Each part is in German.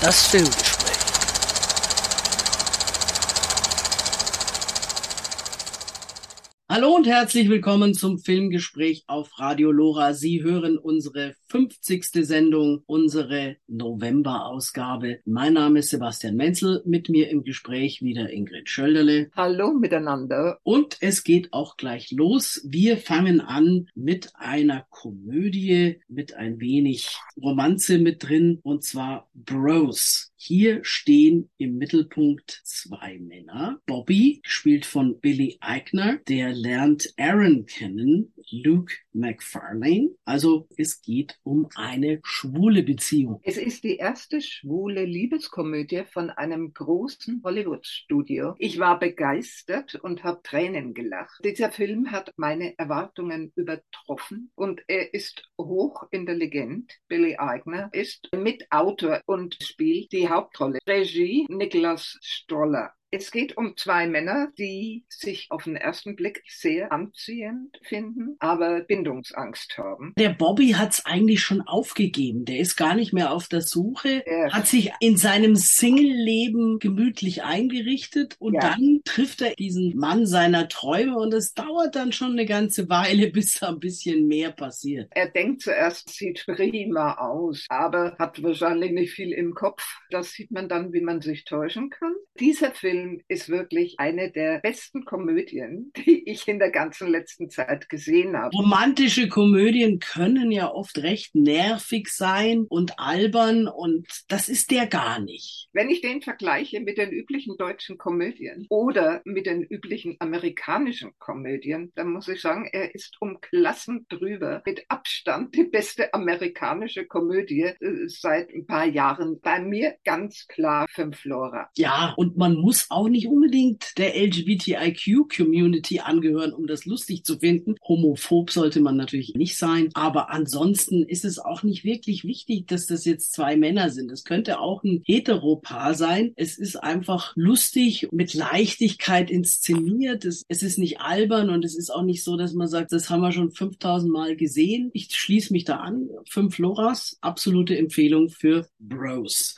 Das Filmgespräch. Hallo und herzlich willkommen zum Filmgespräch auf Radio Lora. Sie hören unsere 50. Sendung, unsere November-Ausgabe. Mein Name ist Sebastian Menzel, mit mir im Gespräch wieder Ingrid Schölderle. Hallo miteinander. Und es geht auch gleich los. Wir fangen an mit einer Komödie, mit ein wenig Romanze mit drin, und zwar Bros. Hier stehen im Mittelpunkt zwei Männer. Bobby, gespielt von Billy Eichner, der lernt Aaron kennen, Luke McFarlane. Also es geht um eine schwule Beziehung. Es ist die erste schwule Liebeskomödie von einem großen Hollywood-Studio. Ich war begeistert und habe Tränen gelacht. Dieser Film hat meine Erwartungen übertroffen und er ist hochintelligent. Billy Eichner ist Mitautor und spielt die Hauptrolle. Regie Niklas Stroller. Es geht um zwei Männer, die sich auf den ersten Blick sehr anziehend finden, aber Bindungsangst haben. Der Bobby hat's eigentlich schon aufgegeben. Der ist gar nicht mehr auf der Suche, Ja. hat sich in seinem Single-Leben gemütlich eingerichtet und Ja. dann trifft er diesen Mann seiner Träume und es dauert dann schon eine ganze Weile, bis da ein bisschen mehr passiert. Er denkt zuerst, sieht prima aus, aber hat wahrscheinlich nicht viel im Kopf. Das sieht man dann, wie man sich täuschen kann. Dieser Film ist wirklich eine der besten Komödien, die ich in der ganzen letzten Zeit gesehen habe. Romantische Komödien können ja oft recht nervig sein und albern und das ist der gar nicht. Wenn ich den vergleiche mit den üblichen deutschen Komödien oder mit den üblichen amerikanischen Komödien, dann muss ich sagen, er ist um Klassen drüber. Mit Abstand die beste amerikanische Komödie äh, seit ein paar Jahren. Bei mir ganz klar Fünf Flora. Ja, und man muss auch nicht unbedingt der LGBTIQ-Community angehören, um das lustig zu finden. Homophob sollte man natürlich nicht sein, aber ansonsten ist es auch nicht wirklich wichtig, dass das jetzt zwei Männer sind. Es könnte auch ein Heteropaar sein. Es ist einfach lustig, mit Leichtigkeit inszeniert. Es, es ist nicht albern und es ist auch nicht so, dass man sagt, das haben wir schon 5000 Mal gesehen. Ich schließe mich da an. Fünf Loras, absolute Empfehlung für Bros.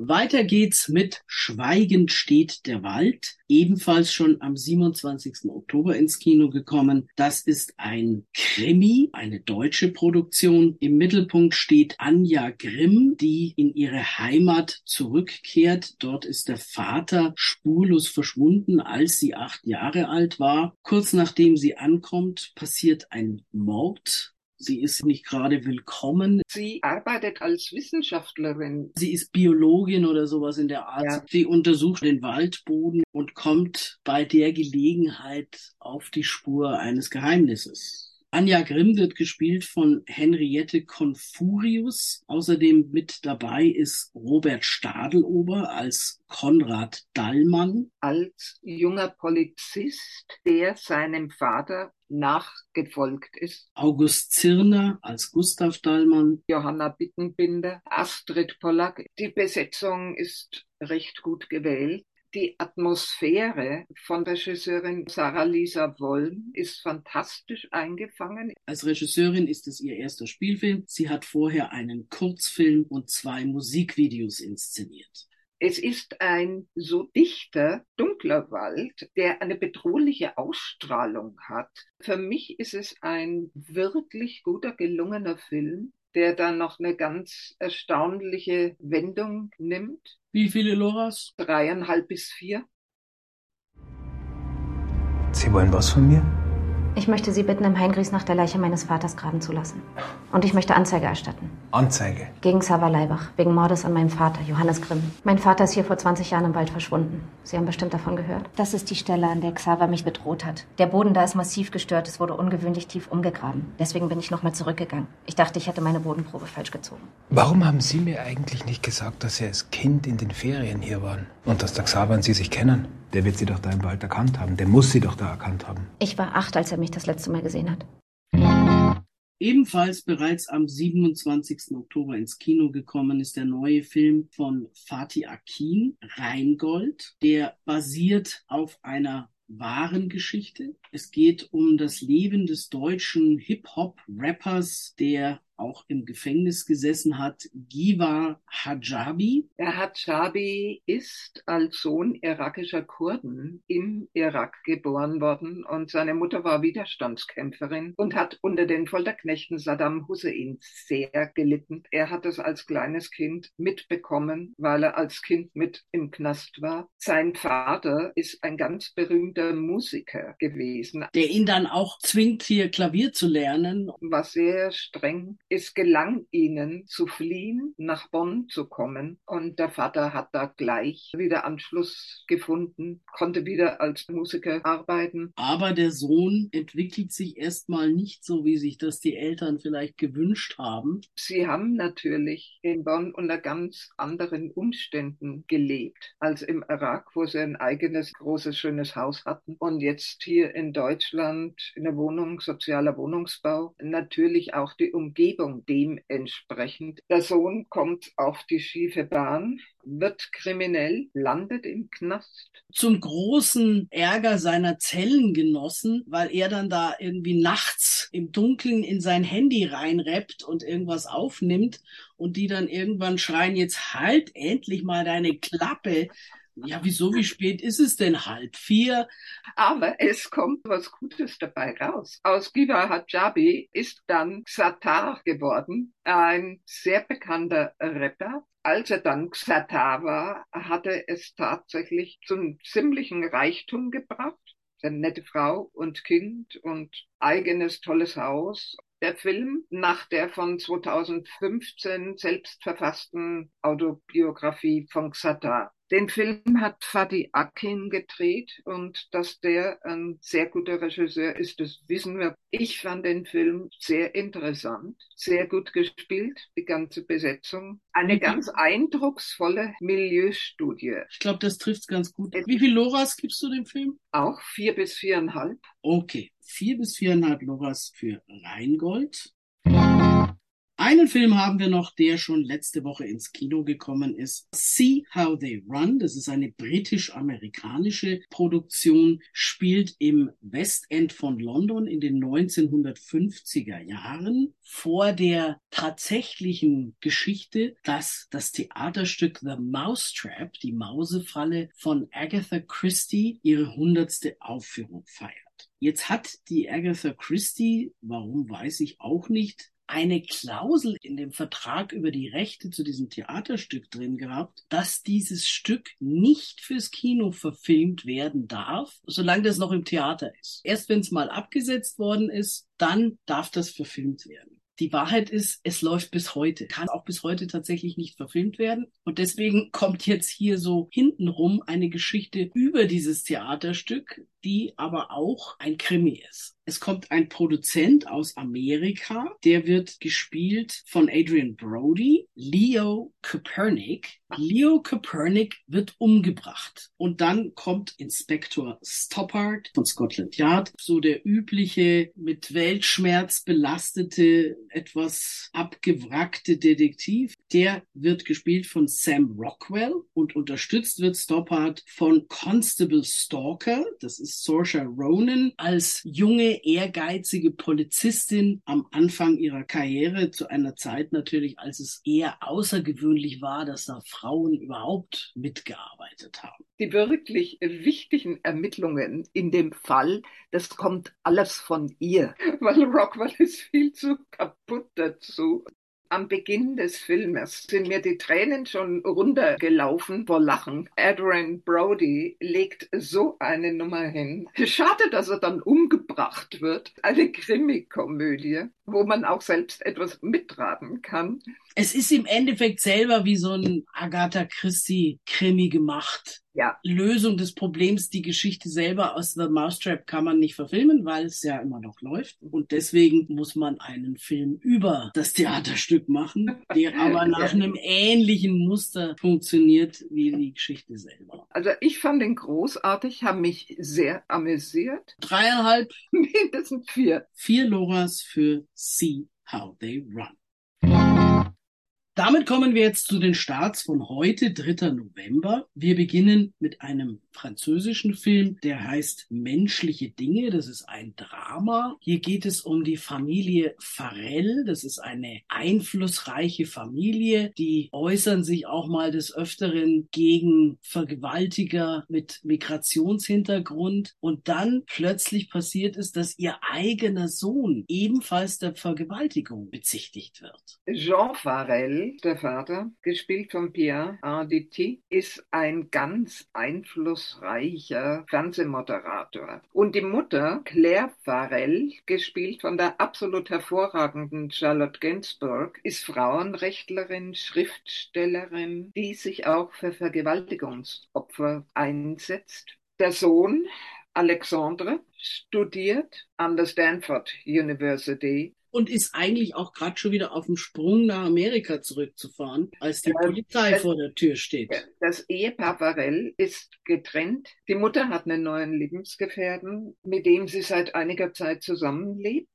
Weiter geht's mit Schweigend steht der Wald, ebenfalls schon am 27. Oktober ins Kino gekommen. Das ist ein Krimi, eine deutsche Produktion. Im Mittelpunkt steht Anja Grimm, die in ihre Heimat zurückkehrt. Dort ist der Vater spurlos verschwunden, als sie acht Jahre alt war. Kurz nachdem sie ankommt, passiert ein Mord. Sie ist nicht gerade willkommen. Sie arbeitet als Wissenschaftlerin. Sie ist Biologin oder sowas in der Art. Ja. Sie untersucht den Waldboden und kommt bei der Gelegenheit auf die Spur eines Geheimnisses. Anja Grimm wird gespielt von Henriette Confurius. Außerdem mit dabei ist Robert Stadelober als Konrad Dallmann. als junger Polizist, der seinem Vater nachgefolgt ist. August Zirner als Gustav Dallmann. Johanna Bittenbinder, Astrid Pollack. Die Besetzung ist recht gut gewählt. Die Atmosphäre von Regisseurin Sarah Lisa Wollm ist fantastisch eingefangen. Als Regisseurin ist es ihr erster Spielfilm. Sie hat vorher einen Kurzfilm und zwei Musikvideos inszeniert. Es ist ein so dichter, dunkler Wald, der eine bedrohliche Ausstrahlung hat. Für mich ist es ein wirklich guter, gelungener Film, der dann noch eine ganz erstaunliche Wendung nimmt. Wie viele Loras? Dreieinhalb bis vier. Sie wollen was von mir? Ich möchte Sie bitten, im Heingries nach der Leiche meines Vaters graben zu lassen. Und ich möchte Anzeige erstatten. Anzeige. Gegen Xaver Leibach, wegen Mordes an meinem Vater, Johannes Grimm. Mein Vater ist hier vor 20 Jahren im Wald verschwunden. Sie haben bestimmt davon gehört. Das ist die Stelle, an der Xaver mich bedroht hat. Der Boden da ist massiv gestört, es wurde ungewöhnlich tief umgegraben. Deswegen bin ich nochmal zurückgegangen. Ich dachte, ich hätte meine Bodenprobe falsch gezogen. Warum haben Sie mir eigentlich nicht gesagt, dass Sie als Kind in den Ferien hier waren? Und dass der Xaver und Sie sich kennen? Der wird Sie doch da im Wald erkannt haben. Der muss Sie doch da erkannt haben. Ich war acht, als er mich das letzte Mal gesehen hat. Ebenfalls bereits am 27. Oktober ins Kino gekommen ist der neue Film von Fatih Akin, Rheingold. Der basiert auf einer wahren Geschichte. Es geht um das Leben des deutschen Hip-Hop-Rappers, der auch im Gefängnis gesessen hat, Giva Hajabi. Der Hajabi ist als Sohn irakischer Kurden im Irak geboren worden und seine Mutter war Widerstandskämpferin und hat unter den Folterknechten Saddam Hussein sehr gelitten. Er hat es als kleines Kind mitbekommen, weil er als Kind mit im Knast war. Sein Vater ist ein ganz berühmter Musiker gewesen. Der ihn dann auch zwingt, hier Klavier zu lernen. War sehr streng. Es gelang ihnen zu fliehen, nach Bonn zu kommen. Und der Vater hat da gleich wieder Anschluss gefunden, konnte wieder als Musiker arbeiten. Aber der Sohn entwickelt sich erstmal nicht so, wie sich das die Eltern vielleicht gewünscht haben. Sie haben natürlich in Bonn unter ganz anderen Umständen gelebt als im Irak, wo sie ein eigenes großes, schönes Haus hatten. Und jetzt hier in Deutschland in der Wohnung, sozialer Wohnungsbau, natürlich auch die Umgebung dementsprechend. Der Sohn kommt auf die schiefe Bahn, wird kriminell, landet im Knast. Zum großen Ärger seiner Zellengenossen, weil er dann da irgendwie nachts im Dunkeln in sein Handy reinrappt und irgendwas aufnimmt und die dann irgendwann schreien, jetzt halt endlich mal deine Klappe. Ja, wieso, wie spät ist es denn? Halb vier? Aber es kommt was Gutes dabei raus. Aus Giva Hajabi ist dann Xatar geworden, ein sehr bekannter Rapper. Als er dann Xatar war, hatte es tatsächlich zum ziemlichen Reichtum gebracht. Eine nette Frau und Kind und eigenes tolles Haus der Film nach der von 2015 selbst verfassten Autobiografie von Xatar. Den Film hat Fadi Akin gedreht und dass der ein sehr guter Regisseur ist, das wissen wir. Ich fand den Film sehr interessant, sehr gut gespielt, die ganze Besetzung. Eine ganz eindrucksvolle Milieustudie. Ich glaube, das trifft ganz gut. Wie viel Loras gibst du dem Film? Auch vier bis viereinhalb. Okay, vier bis viereinhalb Loras für Rheingold. Einen Film haben wir noch, der schon letzte Woche ins Kino gekommen ist. See How They Run. Das ist eine britisch-amerikanische Produktion, spielt im West End von London in den 1950er Jahren vor der tatsächlichen Geschichte, dass das Theaterstück The Mousetrap, die Mausefalle von Agatha Christie, ihre hundertste Aufführung feiert. Jetzt hat die Agatha Christie, warum weiß ich auch nicht, eine Klausel in dem Vertrag über die Rechte zu diesem Theaterstück drin gehabt, dass dieses Stück nicht fürs Kino verfilmt werden darf, solange das noch im Theater ist. Erst wenn es mal abgesetzt worden ist, dann darf das verfilmt werden. Die Wahrheit ist, es läuft bis heute, kann auch bis heute tatsächlich nicht verfilmt werden. Und deswegen kommt jetzt hier so hintenrum eine Geschichte über dieses Theaterstück, die aber auch ein Krimi ist. Es kommt ein Produzent aus Amerika, der wird gespielt von Adrian Brody, Leo Copernic. Leo Copernic wird umgebracht und dann kommt Inspektor Stoppard von Scotland Yard, so der übliche mit Weltschmerz belastete, etwas abgewrackte Detektiv. Der wird gespielt von Sam Rockwell und unterstützt wird Stoppard von Constable Stalker, das ist Saoirse Ronan als junge ehrgeizige Polizistin am Anfang ihrer Karriere, zu einer Zeit natürlich, als es eher außergewöhnlich war, dass da Frauen überhaupt mitgearbeitet haben. Die wirklich wichtigen Ermittlungen in dem Fall, das kommt alles von ihr, weil Rockwell ist viel zu kaputt dazu. Am Beginn des Filmes sind mir die Tränen schon runtergelaufen vor Lachen. Adrian Brody legt so eine Nummer hin. Schade, dass er dann umgebracht wird. Eine Krimikomödie, wo man auch selbst etwas mitraten kann. Es ist im Endeffekt selber wie so ein Agatha Christie Krimi gemacht ja. Lösung des Problems, die Geschichte selber aus The Mousetrap kann man nicht verfilmen, weil es ja immer noch läuft. Und deswegen muss man einen Film über das Theaterstück machen, der aber nach einem ähnlichen Muster funktioniert wie die Geschichte selber. Also ich fand den großartig, habe mich sehr amüsiert. Dreieinhalb. Mindestens vier. Vier Loras für See How They Run. Damit kommen wir jetzt zu den Starts von heute, 3. November. Wir beginnen mit einem französischen Film, der heißt Menschliche Dinge. Das ist ein Drama. Hier geht es um die Familie Farrell. Das ist eine einflussreiche Familie. Die äußern sich auch mal des Öfteren gegen Vergewaltiger mit Migrationshintergrund. Und dann plötzlich passiert es, dass ihr eigener Sohn ebenfalls der Vergewaltigung bezichtigt wird. Jean Farrell, der Vater, gespielt von Pierre Arditi, ist ein ganz einflussreicher Fernsehmoderator. Und die Mutter, Claire Farrell, gespielt von der absolut hervorragenden Charlotte Gainsbourg, ist Frauenrechtlerin, Schriftstellerin, die sich auch für Vergewaltigungsopfer einsetzt. Der Sohn, Alexandre, studiert an der Stanford University und ist eigentlich auch gerade schon wieder auf dem Sprung nach Amerika zurückzufahren, als die Polizei das, vor der Tür steht. Das Ehepaar Varell ist getrennt. Die Mutter hat einen neuen Lebensgefährten, mit dem sie seit einiger Zeit zusammenlebt.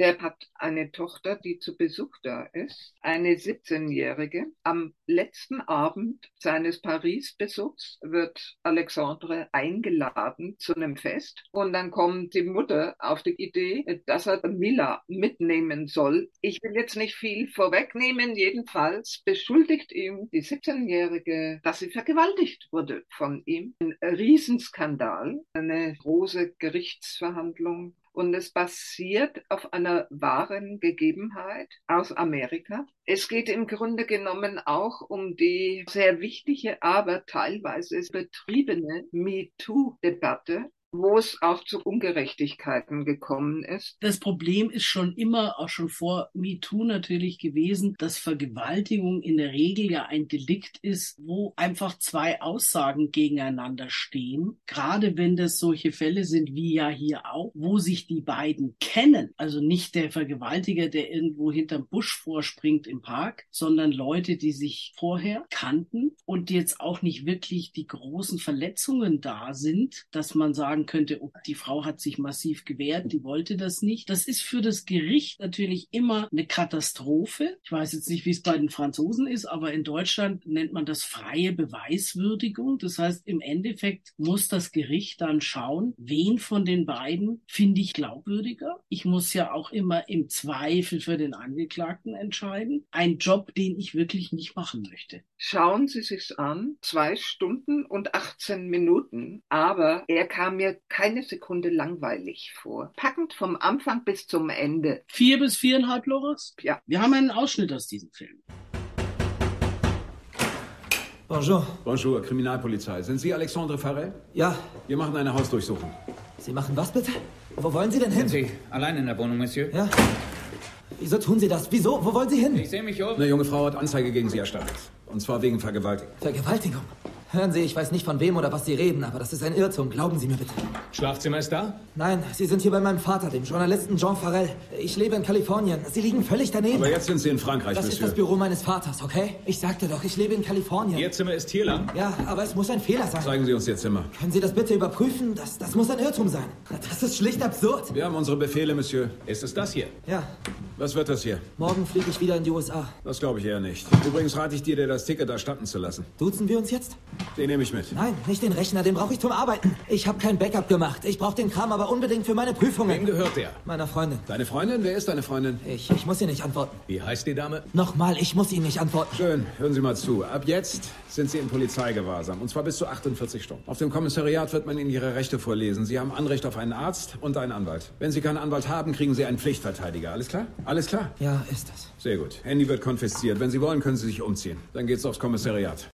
Der hat eine Tochter, die zu Besuch da ist, eine 17-Jährige. Am letzten Abend seines Paris-Besuchs wird Alexandre eingeladen zu einem Fest und dann kommt die Mutter auf die Idee, dass er Mila mitnehmen soll. Ich will jetzt nicht viel vorwegnehmen, jedenfalls beschuldigt ihm die 17-Jährige, dass sie vergewaltigt wurde von ihm. Ein Riesenskandal, eine große Gerichtsverhandlung und es basiert auf einer wahren Gegebenheit aus Amerika. Es geht im Grunde genommen auch um die sehr wichtige, aber teilweise betriebene MeToo-Debatte wo es auch zu Ungerechtigkeiten gekommen ist. Das Problem ist schon immer, auch schon vor MeToo natürlich gewesen, dass Vergewaltigung in der Regel ja ein Delikt ist, wo einfach zwei Aussagen gegeneinander stehen. Gerade wenn das solche Fälle sind wie ja hier auch, wo sich die beiden kennen. Also nicht der Vergewaltiger, der irgendwo hinterm Busch vorspringt im Park, sondern Leute, die sich vorher kannten und jetzt auch nicht wirklich die großen Verletzungen da sind, dass man sagen sagen könnte, oh, die Frau hat sich massiv gewehrt, die wollte das nicht. Das ist für das Gericht natürlich immer eine Katastrophe. Ich weiß jetzt nicht, wie es bei den Franzosen ist, aber in Deutschland nennt man das freie Beweiswürdigung. Das heißt, im Endeffekt muss das Gericht dann schauen, wen von den beiden finde ich glaubwürdiger. Ich muss ja auch immer im Zweifel für den Angeklagten entscheiden. Ein Job, den ich wirklich nicht machen möchte. Schauen Sie sich's an. Zwei Stunden und 18 Minuten. Aber er kam mir keine Sekunde langweilig vor. Packend vom Anfang bis zum Ende. Vier bis viereinhalb, Loris? Ja. Wir haben einen Ausschnitt aus diesem Film. Bonjour. Bonjour, Kriminalpolizei. Sind Sie Alexandre Farrell? Ja. Wir machen eine Hausdurchsuchung. Sie machen was bitte? Wo wollen Sie denn hin? Sind Sie allein in der Wohnung, Monsieur? Ja. Wieso tun Sie das? Wieso? Wo wollen Sie hin? Ich sehe mich um. Eine junge Frau hat Anzeige gegen Sie erstattet. Und zwar wegen Vergewaltigung. Vergewaltigung? Hören Sie, ich weiß nicht von wem oder was Sie reden, aber das ist ein Irrtum. Glauben Sie mir bitte. Schlafzimmer ist da? Nein, Sie sind hier bei meinem Vater, dem Journalisten Jean Farrell. Ich lebe in Kalifornien. Sie liegen völlig daneben. Aber jetzt sind Sie in Frankreich, Das Monsieur. ist das Büro meines Vaters, okay? Ich sagte doch, ich lebe in Kalifornien. Ihr Zimmer ist hier lang? Ja, aber es muss ein Fehler sein. Zeigen Sie uns Ihr Zimmer. Können Sie das bitte überprüfen? Das, das muss ein Irrtum sein. Das ist schlicht absurd. Wir haben unsere Befehle, Monsieur. Ist es das hier? Ja, Was wird das hier? morgen fliege ich wieder in die USA. Das glaube ich eher nicht. Übrigens rate ich dir, dir das Ticket erstatten zu lassen. Duzen wir uns jetzt? Den nehme ich mit. Nein, nicht den Rechner, den brauche ich zum Arbeiten. Ich habe kein Backup gemacht. Ich brauche den Kram aber unbedingt für meine Wem Prüfungen. gehört der? Meiner Freundin. Deine Freundin? Wer ist deine Freundin? Ich, ich muss ihr nicht antworten. Wie heißt die Dame? Nochmal, ich muss Ihnen nicht antworten. Schön, hören Sie mal zu. Ab jetzt sind Sie in Polizeigewahrsam. Und zwar bis zu 48 Stunden. Auf dem Kommissariat wird man Ihnen Ihre Rechte vorlesen. Sie haben Anrecht auf einen Arzt und einen Anwalt. Wenn Sie keinen Anwalt haben, kriegen Sie einen Pflichtverteidiger. Alles klar? Alles klar? Ja, ist es. Sehr gut. Handy wird konfisziert. Wenn Sie wollen, können Sie sich umziehen. Dann geht's aufs Kommissariat.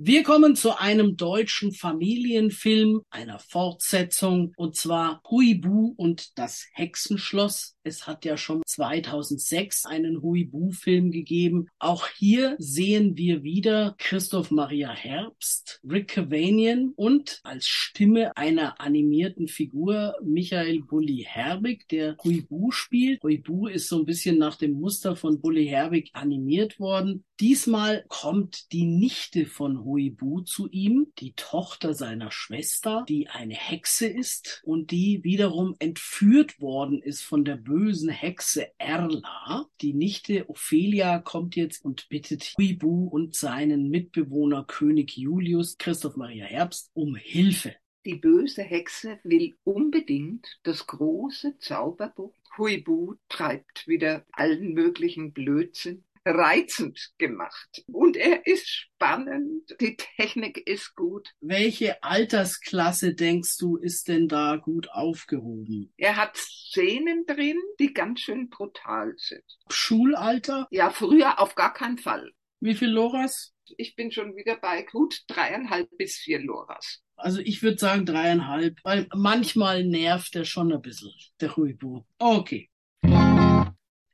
Wir kommen zu einem deutschen Familienfilm, einer Fortsetzung, und zwar Huibu und das Hexenschloss. Es hat ja schon 2006 einen Huibu-Film gegeben. Auch hier sehen wir wieder Christoph Maria Herbst, Rick Cavanian und als Stimme einer animierten Figur Michael Bulli Herbig, der Huibu spielt. Huibu ist so ein bisschen nach dem Muster von Bulli Herbig animiert worden. Diesmal kommt die Nichte von Huibu zu ihm, die Tochter seiner Schwester, die eine Hexe ist und die wiederum entführt worden ist von der bösen bösen Hexe Erla. Die Nichte Ophelia kommt jetzt und bittet Huibu und seinen Mitbewohner König Julius, Christoph Maria Herbst, um Hilfe. Die böse Hexe will unbedingt das große Zauberbuch. Huibu treibt wieder allen möglichen Blödsinn. Reizend gemacht. Und er ist spannend. Die Technik ist gut. Welche Altersklasse denkst du, ist denn da gut aufgehoben? Er hat Szenen drin, die ganz schön brutal sind. Schulalter? Ja, früher auf gar keinen Fall. Wie viel Loras? Ich bin schon wieder bei gut dreieinhalb bis vier Loras. Also ich würde sagen dreieinhalb, weil manchmal nervt er schon ein bisschen, der Huibu. Okay.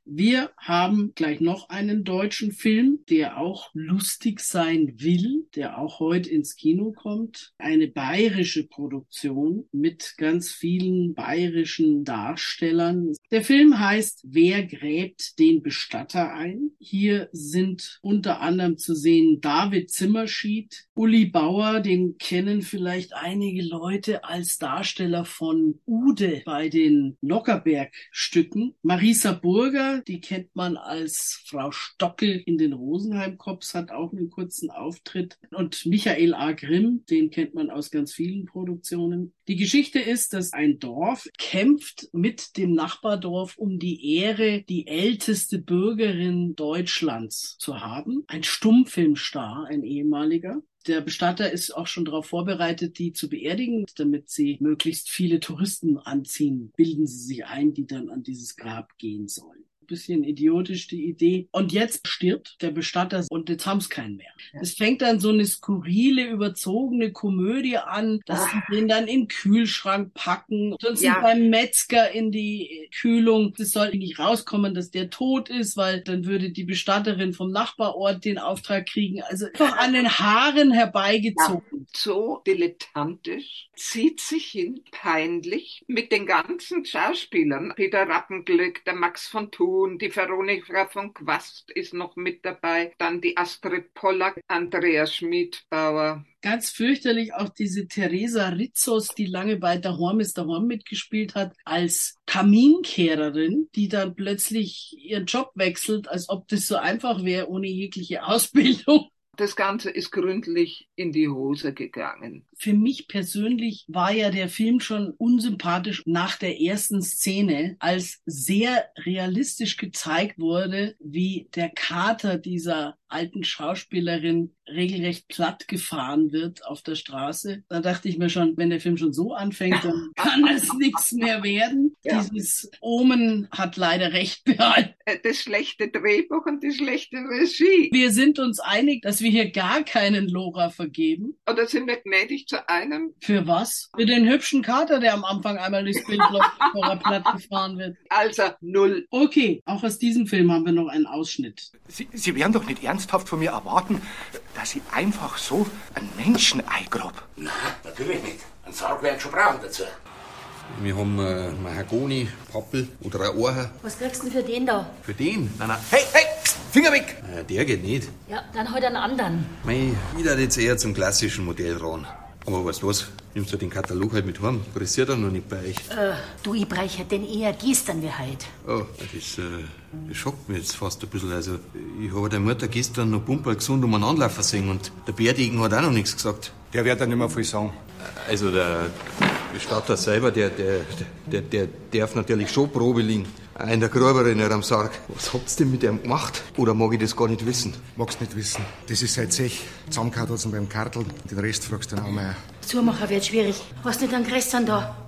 Wir haben gleich noch einen deutschen Film, der auch lustig sein will, der auch heute ins Kino kommt. Eine bayerische Produktion mit ganz vielen bayerischen Darstellern. Der Film heißt Wer gräbt den Bestatter ein? Hier sind unter anderem zu sehen David Zimmerschied, Uli Bauer, den kennen vielleicht einige Leute als Darsteller von Ude bei den Lockerberg-Stücken. Marisa Burger, die kennt man als Frau Stockel in den Rosenheim-Cops, hat auch einen kurzen Auftritt. Und Michael A. Grimm, den kennt man aus ganz vielen Produktionen. Die Geschichte ist, dass ein Dorf kämpft mit dem Nachbardorf um die Ehre, die älteste Bürgerin Deutschlands zu haben. Ein Stummfilmstar, ein ehemaliger. Der Bestatter ist auch schon darauf vorbereitet, die zu beerdigen, damit sie möglichst viele Touristen anziehen. Bilden sie sich ein, die dann an dieses Grab gehen sollen bisschen idiotisch die Idee. Und jetzt stirbt der Bestatter und jetzt haben es keinen mehr. Es fängt dann so eine skurrile, überzogene Komödie an, dass Ah. sie den dann in den Kühlschrank packen, sonst Ja. beim Metzger in die Kühlung. Es soll nicht rauskommen, dass der tot ist, weil dann würde die Bestatterin vom Nachbarort den Auftrag kriegen. Also einfach an den Haaren herbeigezogen. So dilettantisch, zieht sich hin, peinlich, mit den ganzen Schauspielern. Peter Rappenglück, der Max von Thun, die Veronika von Quast ist noch mit dabei, dann die Astrid Pollack, Andreas Schmidbauer. Ganz fürchterlich auch diese Theresa Rizzos, die lange bei der Horm ist der Horm mitgespielt hat, als Kaminkehrerin, die dann plötzlich ihren Job wechselt, als ob das so einfach wäre, ohne jegliche Ausbildung. Das Ganze ist gründlich in die Hose gegangen. Für mich persönlich war ja der Film schon unsympathisch nach der ersten Szene, als sehr realistisch gezeigt wurde, wie der Kater dieser alten Schauspielerin regelrecht platt gefahren wird auf der Straße. Da dachte ich mir schon, wenn der Film schon so anfängt, dann kann es nichts mehr werden. Ja. Dieses Omen hat leider recht behalten. Das schlechte Drehbuch und die schlechte Regie. Wir sind uns einig, dass wir hier gar keinen Lora vergeben. Oder sind wir gnädig zu einem? Für was? Für den hübschen Kater, der am Anfang einmal durchs Bild läuft, bevor er platt gefahren wird. Also null. Okay, auch aus diesem Film haben wir noch einen Ausschnitt. Sie, Sie werden doch nicht ernsthaft von mir erwarten, dass ich einfach so ein Menschenei grab. Nein, natürlich nicht. Ein Sarg werden schon brauchen dazu. Wir haben äh, Mahagoni, Pappel oder ein Ohr. Was kriegst du denn für den da? Für den? Nein, nein. Hey, hey! Finger weg! Äh, der geht nicht. Ja, dann halt einen anderen. Mei, ich würde jetzt eher zum klassischen Modell ran. Aber weißt du was? Nimmst du den Katalog halt mit heim? Pressiert er noch nicht bei euch. Äh, du, ich breche den eher gestern wie heute. Oh, das, äh, das schockt mich jetzt fast ein bisschen. Also, ich habe der Mutter gestern noch Pumper gesund um einen Anlaufen sehen und der Bärdigen hat auch noch nichts gesagt. Der wird dann nicht mehr viel sagen. Also, der Bestatter selber, der, der, der, der darf natürlich schon Probe liegen. In der Gruberin nicht am Sarg. Was habt's denn mit ihm gemacht? Oder mag ich das gar nicht wissen? Magst nicht wissen. Das ist seit sich. Zusammengehauen hat's ihn beim Kartel. Den Rest fragst du dann auch mal. Zumacher wird schwierig. Hast nicht einen Grästern da?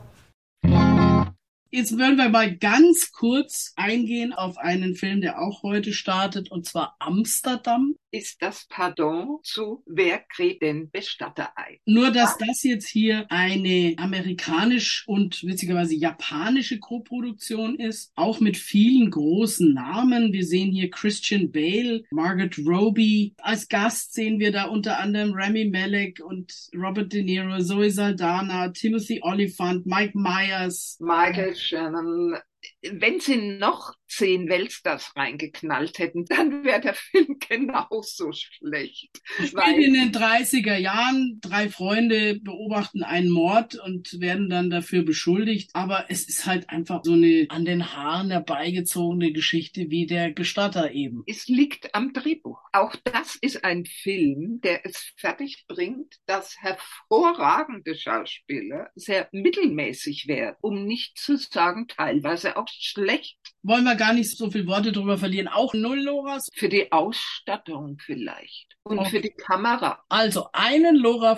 Jetzt wollen wir mal ganz kurz eingehen auf einen Film, der auch heute startet, und zwar Amsterdam. Ist das Pardon zu Wer kräht den Bestatter ein? Nur, dass das jetzt hier eine amerikanisch und witzigerweise japanische Koproduktion ist, auch mit vielen großen Namen. Wir sehen hier Christian Bale, Margaret Robbie. Als Gast sehen wir da unter anderem Rami Malek und Robert De Niro, Zoe Saldana, Timothy Oliphant, Mike Myers. Michael Shannon. Wenn Sie noch zehn Weltstars reingeknallt hätten, dann wäre der Film genauso schlecht. Spielt in den 30er Jahren. Drei Freunde beobachten einen Mord und werden dann dafür beschuldigt. Aber es ist halt einfach so eine an den Haaren herbeigezogene Geschichte wie der Bestatter eben. Es liegt am Drehbuch. Auch das ist ein Film, der es fertig bringt, dass hervorragende Schauspieler sehr mittelmäßig werden, um nicht zu sagen teilweise auch schlecht. Wollen wir gar nicht so viele Worte drüber verlieren. Auch null Loras? Für die Ausstattung vielleicht. Und Okay. für die Kamera. Also einen Lora.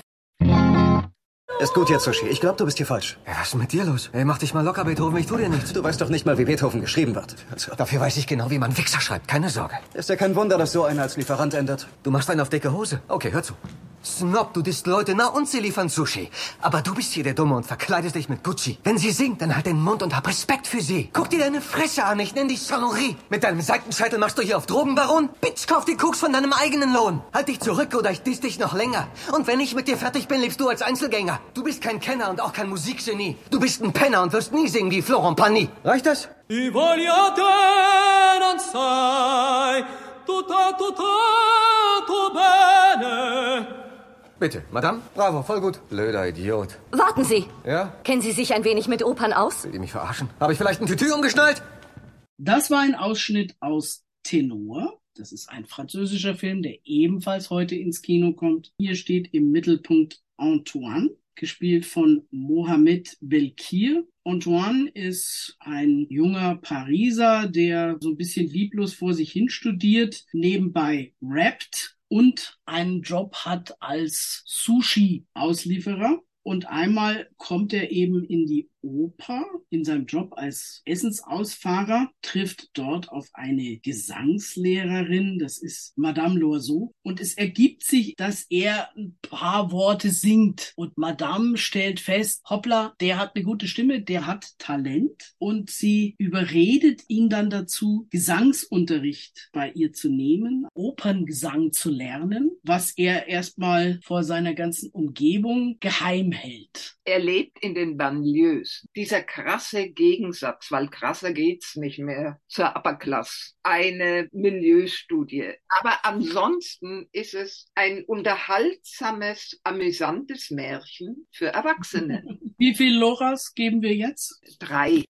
Ist gut jetzt, Sushi. Ich glaube, du bist hier falsch. Ja, was ist denn mit dir los? Ey, mach dich mal locker, Beethoven. Ich tu dir nichts. Du weißt doch nicht mal, wie Beethoven geschrieben wird. Also, dafür weiß ich genau, wie man Wichser schreibt. Keine Sorge. Ist ja kein Wunder, dass so einer als Lieferant ändert. Du machst einen auf dicke Hose. Okay, hör zu. Snob, du disst Leute, na und sie liefern Sushi. Aber du bist hier der Dumme und verkleidest dich mit Gucci. Wenn sie singt, dann halt den Mund und hab Respekt für sie. Guck dir deine Fresse an, ich nenn dich Sanorie. Mit deinem Seitenscheitel machst du hier auf Drogenbaron? Bitch, kauf die Koks von deinem eigenen Lohn. Halt dich zurück oder ich diss dich noch länger. Und wenn ich mit dir fertig bin, lebst du als Einzelgänger. Du bist kein Kenner und auch kein Musikgenie. Du bist ein Penner und wirst nie singen wie Florent Pagny. Reicht das? I voglia te non sai tutta tutta tu bene. Bitte, Madame? Bravo, voll gut. Blöder Idiot. Warten Sie. Ja? Kennen Sie sich ein wenig mit Opern aus? Will die mich verarschen? Habe ich vielleicht ein Tütü umgeschnallt? Das war ein Ausschnitt aus Tenor. Das ist ein französischer Film, der ebenfalls heute ins Kino kommt. Hier steht im Mittelpunkt Antoine, gespielt von Mohamed Belkir. Antoine ist ein junger Pariser, der so ein bisschen lieblos vor sich hin studiert, nebenbei rappt und einen Job hat als Sushi-Auslieferer. Und einmal kommt er eben in die Oper, in seinem Job als Essensausfahrer, trifft dort auf eine Gesangslehrerin, das ist Madame Loiseau. Und es ergibt sich, dass er ein paar Worte singt. Und Madame stellt fest, hoppla, der hat eine gute Stimme, der hat Talent. Und sie überredet ihn dann dazu, Gesangsunterricht bei ihr zu nehmen, Operngesang zu lernen, was er erstmal vor seiner ganzen Umgebung geheim hält. Er lebt in den Banlieues. Dieser krasse Gegensatz, weil krasser geht's nicht mehr zur Upper Class. Eine Milieustudie. Aber ansonsten ist es ein unterhaltsames, amüsantes Märchen für Erwachsene. Wie viel Loras geben wir jetzt? Drei.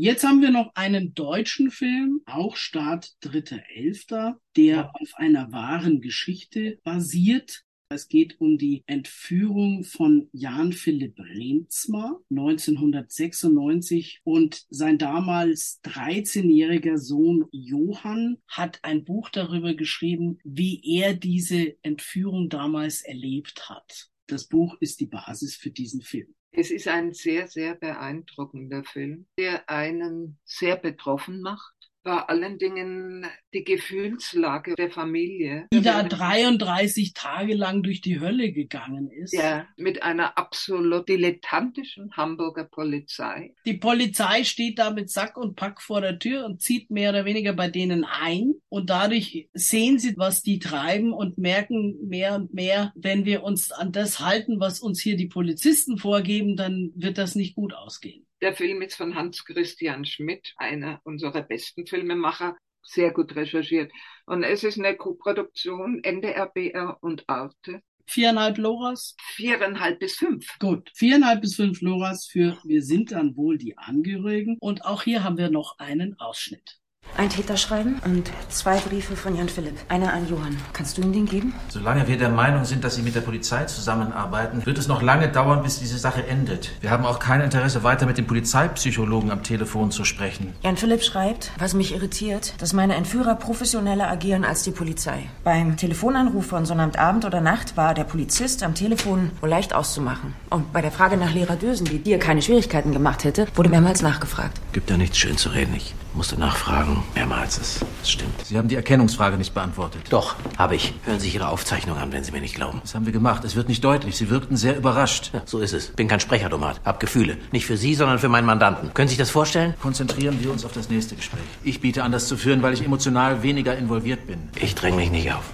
Jetzt haben wir noch einen deutschen Film, auch Start 3.11., der auf einer wahren Geschichte basiert. Es geht um die Entführung von Jan Philipp Reenzma 1996 und sein damals 13-jähriger Sohn Johann hat ein Buch darüber geschrieben, wie er diese Entführung damals erlebt hat. Das Buch ist die Basis für diesen Film. Es ist ein sehr, sehr beeindruckender Film, der einen sehr betroffen macht. Vor allen Dingen die Gefühlslage der Familie. Die da 33 Tage lang durch die Hölle gegangen ist. Ja, mit einer absolut dilettantischen Hamburger Polizei. Die Polizei steht da mit Sack und Pack vor der Tür und zieht mehr oder weniger bei denen ein. Und dadurch sehen sie, was die treiben und merken mehr und mehr, wenn wir uns an das halten, was uns hier die Polizisten vorgeben, dann wird das nicht gut ausgehen. Der Film ist von Hans Christian Schmidt, einer unserer besten Filmemacher, sehr gut recherchiert. Und es ist eine Co-Produktion NDR, BR und Arte. Viereinhalb Loras? Viereinhalb bis fünf. Gut, viereinhalb bis fünf Loras für Wir sind dann wohl die Angehörigen. Und auch hier haben wir noch einen Ausschnitt. Ein Täterschreiben und zwei Briefe von Jan Philipp. Einer an Johann. Kannst du ihm den geben? Solange wir der Meinung sind, dass Sie mit der Polizei zusammenarbeiten, wird es noch lange dauern, bis diese Sache endet. Wir haben auch kein Interesse, weiter mit dem Polizeipsychologen am Telefon zu sprechen. Jan Philipp schreibt, was mich irritiert, dass meine Entführer professioneller agieren als die Polizei. Beim Telefonanruf von Sonnabendabend oder Nacht war der Polizist am Telefon wohl leicht auszumachen. Und bei der Frage nach Lehrer Dösen, die dir keine Schwierigkeiten gemacht hätte, wurde mehrmals nachgefragt. Gibt da nichts schön zu reden. Ich musste nachfragen. Mehrmals. Es, es stimmt. Sie haben die Erkennungsfrage nicht beantwortet. Doch, habe ich. Hören Sie sich Ihre Aufzeichnung an, wenn Sie mir nicht glauben. Das haben wir gemacht. Es wird nicht deutlich. Sie wirkten sehr überrascht. Ja, so ist es. Bin kein Sprecherdomat. Hab Gefühle. Nicht für Sie, sondern für meinen Mandanten. Können Sie sich das vorstellen? Konzentrieren wir uns auf das nächste Gespräch. Ich biete an, das zu führen, weil ich emotional weniger involviert bin. Ich dränge mich nicht auf.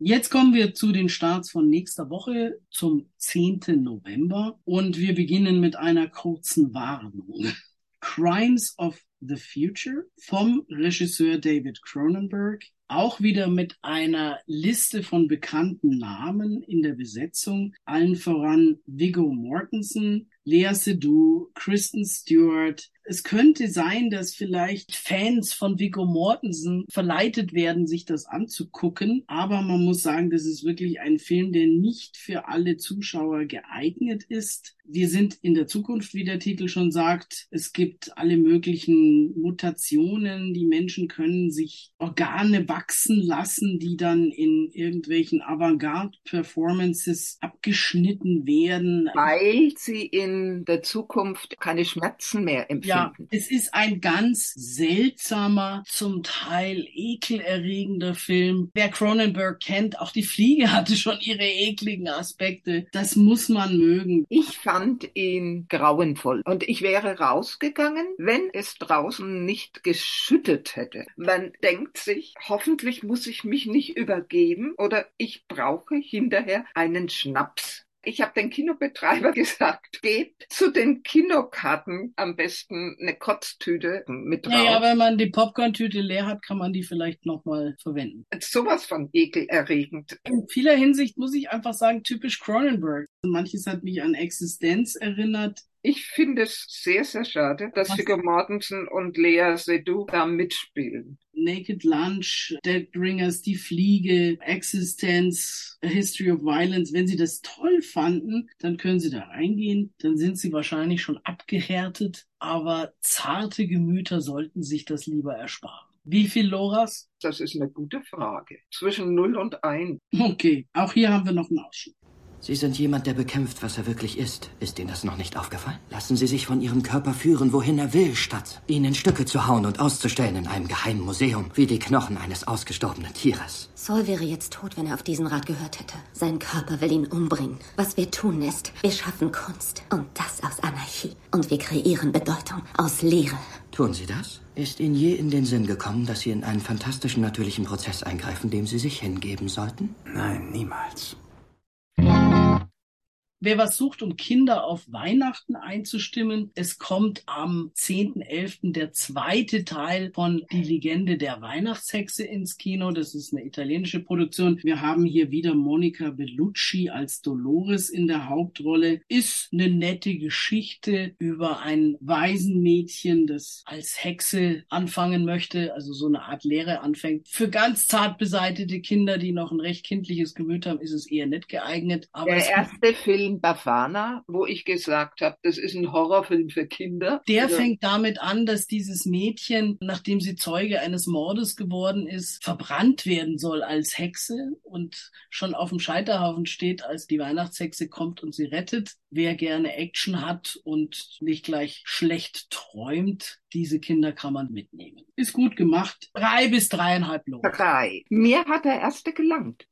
Jetzt kommen wir zu den Starts von nächster Woche zum 10. November und wir beginnen mit einer kurzen Warnung. Crimes of the Future vom Regisseur David Cronenberg. Auch wieder mit einer Liste von bekannten Namen in der Besetzung. Allen voran Viggo Mortensen, Lea Seydoux, Kristen Stewart. Es könnte sein, dass vielleicht Fans von Viggo Mortensen verleitet werden, sich das anzugucken. Aber man muss sagen, das ist wirklich ein Film, der nicht für alle Zuschauer geeignet ist. Wir sind in der Zukunft, wie der Titel schon sagt. Es gibt alle möglichen Mutationen. Die Menschen können sich Organe wachsen lassen, die dann in irgendwelchen Avantgarde-Performances abgeschnitten werden. Weil sie in der Zukunft keine Schmerzen mehr empfinden. Ja, es ist ein ganz seltsamer, zum Teil ekelerregender Film. Wer Cronenberg kennt, auch die Fliege hatte schon ihre ekligen Aspekte. Das muss man mögen. Ich fand ihn grauenvoll und ich wäre rausgegangen, wenn es draußen nicht geschüttet hätte. Man denkt sich, hoffentlich muss ich mich nicht übergeben oder ich brauche hinterher einen Schnaps. Ich habe den Kinobetreiber gesagt, gebt zu den Kinokarten am besten eine Kotztüte mit drauf. Naja, wenn man die Popcorn-Tüte leer hat, kann man die vielleicht nochmal verwenden. Sowas von ekelerregend. In vieler Hinsicht muss ich einfach sagen, typisch Cronenberg. Manches hat mich an Existenz erinnert. Ich finde es sehr, sehr schade, dass Viggo Mortensen und Lea Seydoux da mitspielen. Naked Lunch, Dead Ringers, Die Fliege, Existence, A History of Violence. Wenn Sie das toll fanden, dann können Sie da reingehen. Dann sind Sie wahrscheinlich schon abgehärtet. Aber zarte Gemüter sollten sich das lieber ersparen. Wie viel Loras? Das ist eine gute Frage. Zwischen 0 und 1. Okay, auch hier haben wir noch einen Ausschnitt. Sie sind jemand, der bekämpft, was er wirklich ist. Ist Ihnen das noch nicht aufgefallen? Lassen Sie sich von Ihrem Körper führen, wohin er will, statt ihn in Stücke zu hauen und auszustellen in einem geheimen Museum, wie die Knochen eines ausgestorbenen Tieres. Saul wäre jetzt tot, wenn er auf diesen Rat gehört hätte. Sein Körper will ihn umbringen. Was wir tun ist, wir schaffen Kunst. Und das aus Anarchie. Und wir kreieren Bedeutung aus Leere. Tun Sie das? Ist Ihnen je in den Sinn gekommen, dass Sie in einen fantastischen natürlichen Prozess eingreifen, dem Sie sich hingeben sollten? Nein, niemals. Wer was sucht, um Kinder auf Weihnachten einzustimmen, es kommt am 10.11. der zweite Teil von Die Legende der Weihnachtshexe ins Kino. Das ist eine italienische Produktion. Wir haben hier wieder Monica Bellucci als Dolores in der Hauptrolle. Ist eine nette Geschichte über ein Waisenmädchen, das als Hexe anfangen möchte, also so eine Art Lehre anfängt. Für ganz zart beseitete Kinder, die noch ein recht kindliches Gemüt haben, ist es eher nicht geeignet. Aber der erste Film Bafana, wo ich gesagt habe, das ist ein Horrorfilm für Kinder. Der Also, fängt damit an, dass dieses Mädchen, nachdem sie Zeuge eines Mordes geworden ist, verbrannt werden soll als Hexe und schon auf dem Scheiterhaufen steht, als die Weihnachtshexe kommt und sie rettet. Wer gerne Action hat und nicht gleich schlecht träumt, diese Kinder kann man mitnehmen. Ist gut gemacht. Drei bis dreieinhalb Lohn. Drei. Mir hat der erste gelangt.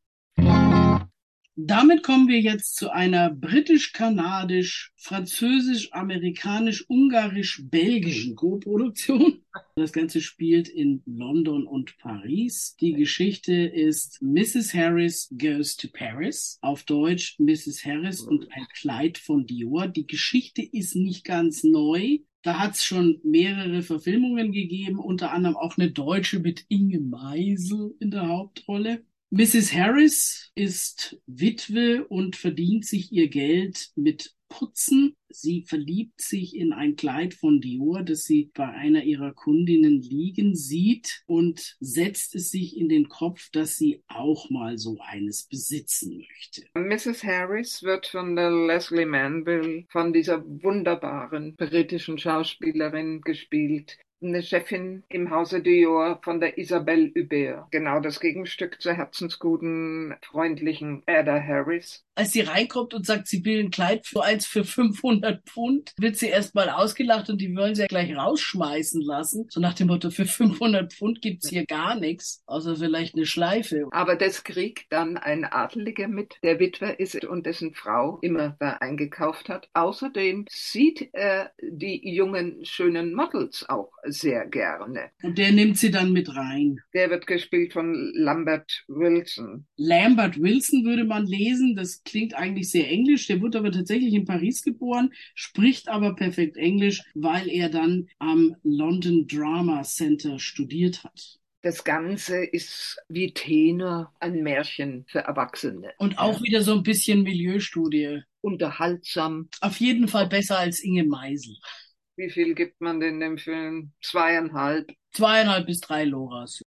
Damit kommen wir jetzt zu einer britisch-kanadisch, französisch-amerikanisch-ungarisch-belgischen Co-Produktion. Das Ganze spielt in London und Paris. Die Geschichte ist Mrs. Harris Goes to Paris. Auf Deutsch Mrs. Harris und ein Kleid von Dior. Die Geschichte ist nicht ganz neu. Da hat es schon mehrere Verfilmungen gegeben, unter anderem auch eine deutsche mit Inge Meisel in der Hauptrolle. Mrs. Harris ist Witwe und verdient sich ihr Geld mit Putzen. Sie verliebt sich in ein Kleid von Dior, das sie bei einer ihrer Kundinnen liegen sieht und setzt es sich in den Kopf, dass sie auch mal so eines besitzen möchte. Mrs. Harris wird von der Leslie Manville, von dieser wunderbaren britischen Schauspielerin gespielt. Eine Chefin im Hause Dior von der Isabelle Hubert. Genau das Gegenstück zur herzensguten, freundlichen Ada Harris. Als sie reinkommt und sagt, sie will ein Kleid für eins für 500 Pfund, wird sie erstmal ausgelacht und die wollen sie ja gleich rausschmeißen lassen. So nach dem Motto, für 500 Pfund gibt's hier gar nichts, außer vielleicht eine Schleife. Aber das kriegt dann ein Adeliger mit, der Witwer ist und dessen Frau immer da eingekauft hat. Außerdem sieht er die jungen, schönen Models auch sehr gerne. Und der nimmt sie dann mit rein. Der wird gespielt von Lambert Wilson. Lambert Wilson würde man lesen. Das klingt eigentlich sehr englisch. Der wurde aber tatsächlich in Paris geboren, spricht aber perfekt Englisch, weil er dann am London Drama Center studiert hat. Das Ganze ist wie Tenor ein Märchen für Erwachsene. Und auch wieder so ein bisschen Milieustudie. Unterhaltsam. Auf jeden Fall besser als Inge Meisel. Wie viel gibt man denn dem Film? Zweieinhalb. Zweieinhalb bis drei Loras.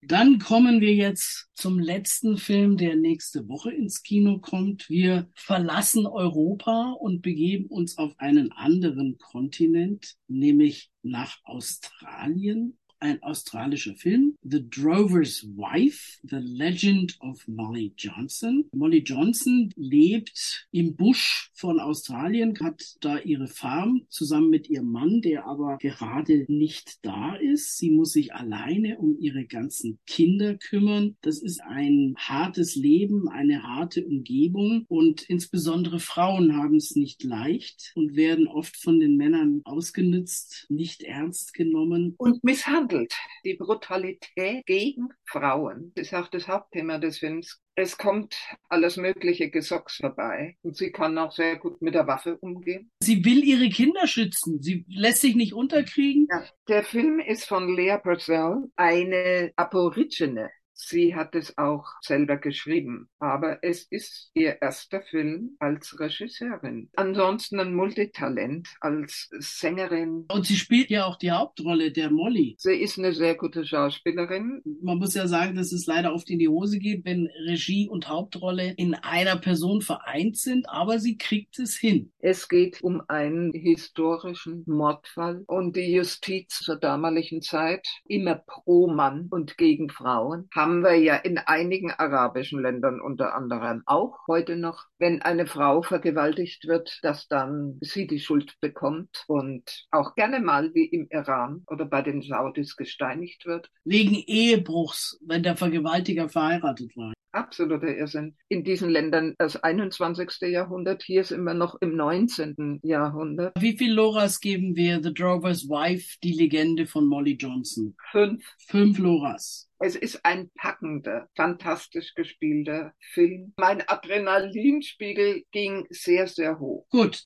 Dann kommen wir jetzt zum letzten Film, der nächste Woche ins Kino kommt. Wir verlassen Europa und begeben uns auf einen anderen Kontinent, nämlich nach Australien ein australischer Film, The Drover's Wife, The Legend of Molly Johnson. Molly Johnson lebt im Busch von Australien, hat da ihre Farm zusammen mit ihrem Mann, der aber gerade nicht da ist. Sie muss sich alleine um ihre ganzen Kinder kümmern. Das ist ein hartes Leben, eine harte Umgebung und insbesondere Frauen haben es nicht leicht und werden oft von den Männern ausgenützt, nicht ernst genommen und misshandelt behandelt. Die Brutalität gegen Frauen ist auch das Hauptthema des Films. Es kommt alles mögliche Gesocks vorbei und sie kann auch sehr gut mit der Waffe umgehen. Sie will ihre Kinder schützen. Sie lässt sich nicht unterkriegen. Ja. Der Film ist von Lea Purcell, eine Aborigine Sie hat es auch selber geschrieben, aber es ist ihr erster Film als Regisseurin. Ansonsten ein Multitalent als Sängerin. Und sie spielt ja auch die Hauptrolle der Molly. Sie ist eine sehr gute Schauspielerin. Man muss ja sagen, dass es leider oft in die Hose geht, wenn Regie und Hauptrolle in einer Person vereint sind, aber sie kriegt es hin. Es geht um einen historischen Mordfall und die Justiz zur damaligen Zeit, immer pro Mann und gegen Frauen, haben haben wir ja in einigen arabischen Ländern unter anderem auch heute noch, wenn eine Frau vergewaltigt wird, dass dann sie die Schuld bekommt und auch gerne mal wie im Iran oder bei den Saudis gesteinigt wird. Wegen Ehebruchs, wenn der Vergewaltiger verheiratet war absoluter Irrsinn. In diesen Ländern das 21. Jahrhundert, hier sind wir noch im 19. Jahrhundert. Wie viel Loras geben wir The Drover's Wife, die Legende von Molly Johnson? Fünf. Fünf Loras. Es ist ein packender, fantastisch gespielter Film. Mein Adrenalinspiegel ging sehr, sehr hoch. Gut,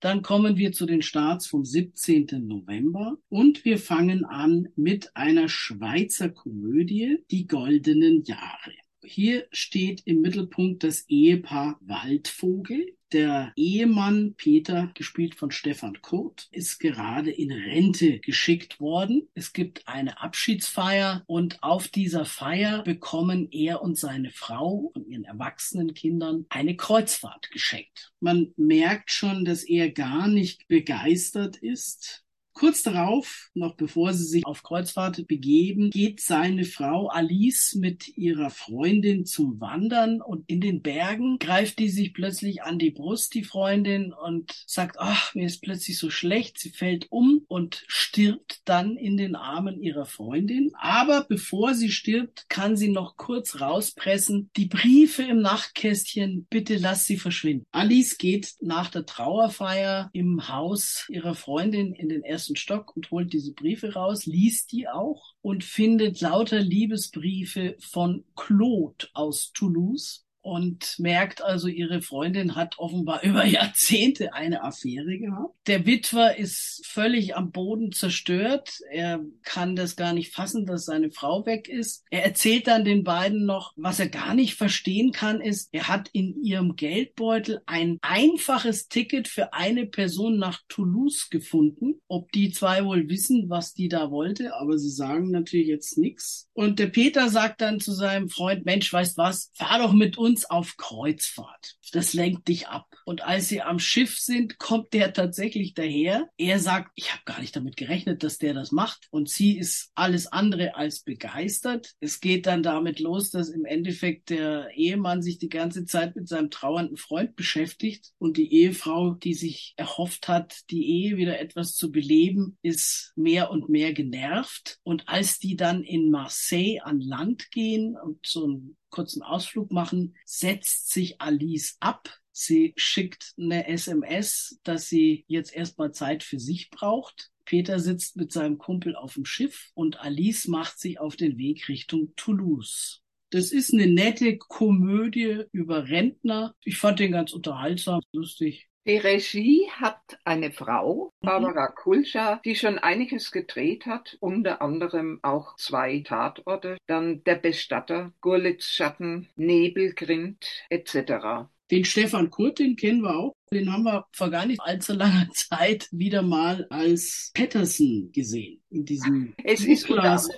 dann kommen wir zu den Starts vom 17. November und wir fangen an mit einer Schweizer Komödie, Die goldenen Jahre. Hier steht im Mittelpunkt das Ehepaar Waldvogel. Der Ehemann Peter, gespielt von Stefan Kurt, ist gerade in Rente geschickt worden. Es gibt eine Abschiedsfeier und auf dieser Feier bekommen er und seine Frau und ihren erwachsenen Kindern eine Kreuzfahrt geschenkt. Man merkt schon, dass er gar nicht begeistert ist Kurz darauf, noch bevor sie sich auf Kreuzfahrt begeben, geht seine Frau Alice mit ihrer Freundin zum Wandern und in den Bergen greift die sich plötzlich an die Brust, die Freundin, und sagt, ach, mir ist plötzlich so schlecht. Sie fällt um und stirbt dann in den Armen ihrer Freundin. Aber bevor sie stirbt, kann sie noch kurz rauspressen, die Briefe im Nachtkästchen, bitte lass sie verschwinden. Alice geht nach der Trauerfeier im Haus ihrer Freundin in den ersten ersten Stock und holt diese Briefe raus, liest die auch und findet lauter Liebesbriefe von Claude aus Toulouse und merkt also, ihre Freundin hat offenbar über Jahrzehnte eine Affäre gehabt. Der Witwer ist völlig am Boden zerstört. Er kann das gar nicht fassen, dass seine Frau weg ist. Er erzählt dann den beiden noch, was er gar nicht verstehen kann, ist, er hat in ihrem Geldbeutel ein einfaches Ticket für eine Person nach Toulouse gefunden. Ob die zwei wohl wissen, was die da wollte, aber sie sagen natürlich jetzt nichts. Und der Peter sagt dann zu seinem Freund, Mensch, weißt was, fahr doch mit uns uns auf Kreuzfahrt. Das lenkt dich ab. Und als sie am Schiff sind, kommt der tatsächlich daher. Er sagt, ich habe gar nicht damit gerechnet, dass der das macht. Und sie ist alles andere als begeistert. Es geht dann damit los, dass im Endeffekt der Ehemann sich die ganze Zeit mit seinem trauernden Freund beschäftigt und die Ehefrau, die sich erhofft hat, die Ehe wieder etwas zu beleben, ist mehr und mehr genervt. Und als die dann in Marseille an Land gehen und so ein kurzen Ausflug machen, setzt sich Alice ab Sie schickt eine SMS, dass sie jetzt erstmal Zeit für sich braucht. Peter sitzt mit seinem Kumpel auf dem Schiff und Alice macht sich auf den Weg Richtung Toulouse. Das ist eine nette Komödie über Rentner. Ich fand den ganz unterhaltsam, lustig. Die Regie hat eine Frau, Barbara Kulscha, die schon einiges gedreht hat, unter anderem auch zwei Tatorte, dann Der Bestatter, Gurlitzschatten, Nebelgrind etc. Den Stefan Kurt, den kennen wir auch. Den haben wir vor gar nicht allzu langer Zeit wieder mal als Patterson gesehen. In diesem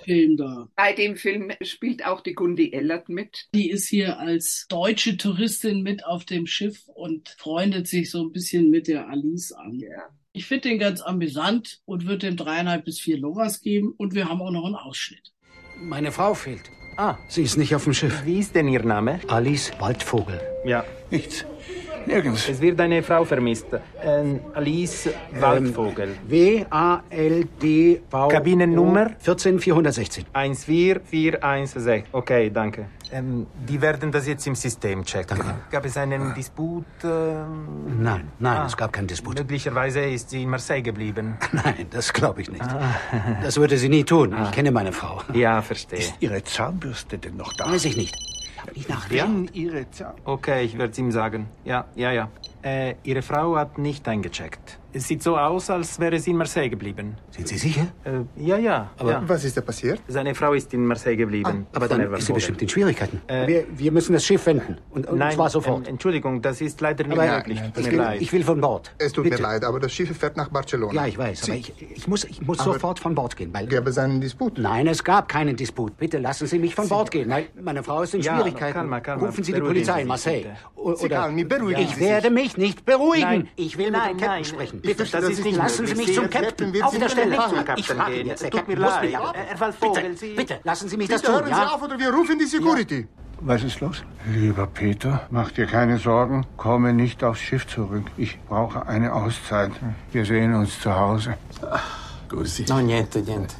Film da. Bei dem Film spielt auch die Gundi Ellert mit. Die ist hier als deutsche Touristin mit auf dem Schiff und freundet sich so ein bisschen mit der Alice an. Ich finde den ganz amüsant und würde dem dreieinhalb bis vier Loras geben und wir haben auch noch einen Ausschnitt. Meine Frau fehlt. Ah. Sie ist nicht auf dem Schiff. Wie ist denn Ihr Name? Alice Waldvogel. Ja. Nichts. Nirgends. Es wird eine Frau vermisst. Ähm, Alice Waldvogel. W-A-L-D-V. Kabinennummer? 14416. 14416. Okay, danke. Ähm, die werden das jetzt im System checken. Gab es einen Disput? Ähm? Nein, nein, Ah. es gab keinen Disput. Möglicherweise ist sie in Marseille geblieben. Nein, das glaube ich nicht. Das würde sie nie tun. Ich kenne meine Frau. Ja, verstehe. Ist Ihre Zahnbürste denn noch da? Weiß ich nicht. Nicht nachdenken. Ihre Zahl. Okay, ich werde es ihm sagen. Ja, ja, ja. Äh, Ihre Frau hat nicht eingecheckt. Es sieht so aus, als wäre sie in Marseille geblieben. Sind Sie sicher? Äh, ja, ja. Aber ja. was ist da passiert? Seine Frau ist in Marseille geblieben. Aber Von dann ist sie bestimmt in Schwierigkeiten. Äh, wir, wir müssen das Schiff wenden. Und, und Nein, zwar sofort. Entschuldigung, das ist leider nicht Aber möglich. Tut ich, mir will, leid. ich will von Bord. Es tut Bitte. mir leid, aber das Schiff fährt nach Barcelona. Ja, ich weiß, aber ich, ich muss, ich muss Aber- sofort von Bord gehen. Weil Gäbe es einen Disput? Nein, es gab keinen Disput. Bitte lassen Sie mich von Bord gehen. Weil meine Frau ist in Ja, Schwierigkeiten. Kalma, Kalma. Rufen Sie die Polizei in Marseille. bitte. O- Sie Oder Kalmi, beruhigen ich Sie werde mich nicht beruhigen. Nein. Ich will Nein, mit dem Captain nein. sprechen. Bitte, das ist nicht lassen Sie mich zum Captain. Auf Sie der Stelle. Ich frage gehen. ihn jetzt. Der Tut Captain mir muss leid. aber- Herr Waldvogel, Bitte, Sie- bitte, lassen Sie mich das Bitte tun, hören Sie ja? auf oder wir rufen die Security. Was ist los? Lieber Peter, mach dir keine Sorgen. Komme nicht aufs Schiff zurück. Ich brauche eine Auszeit. Wir sehen uns zu Hause. Così. No, niente, niente.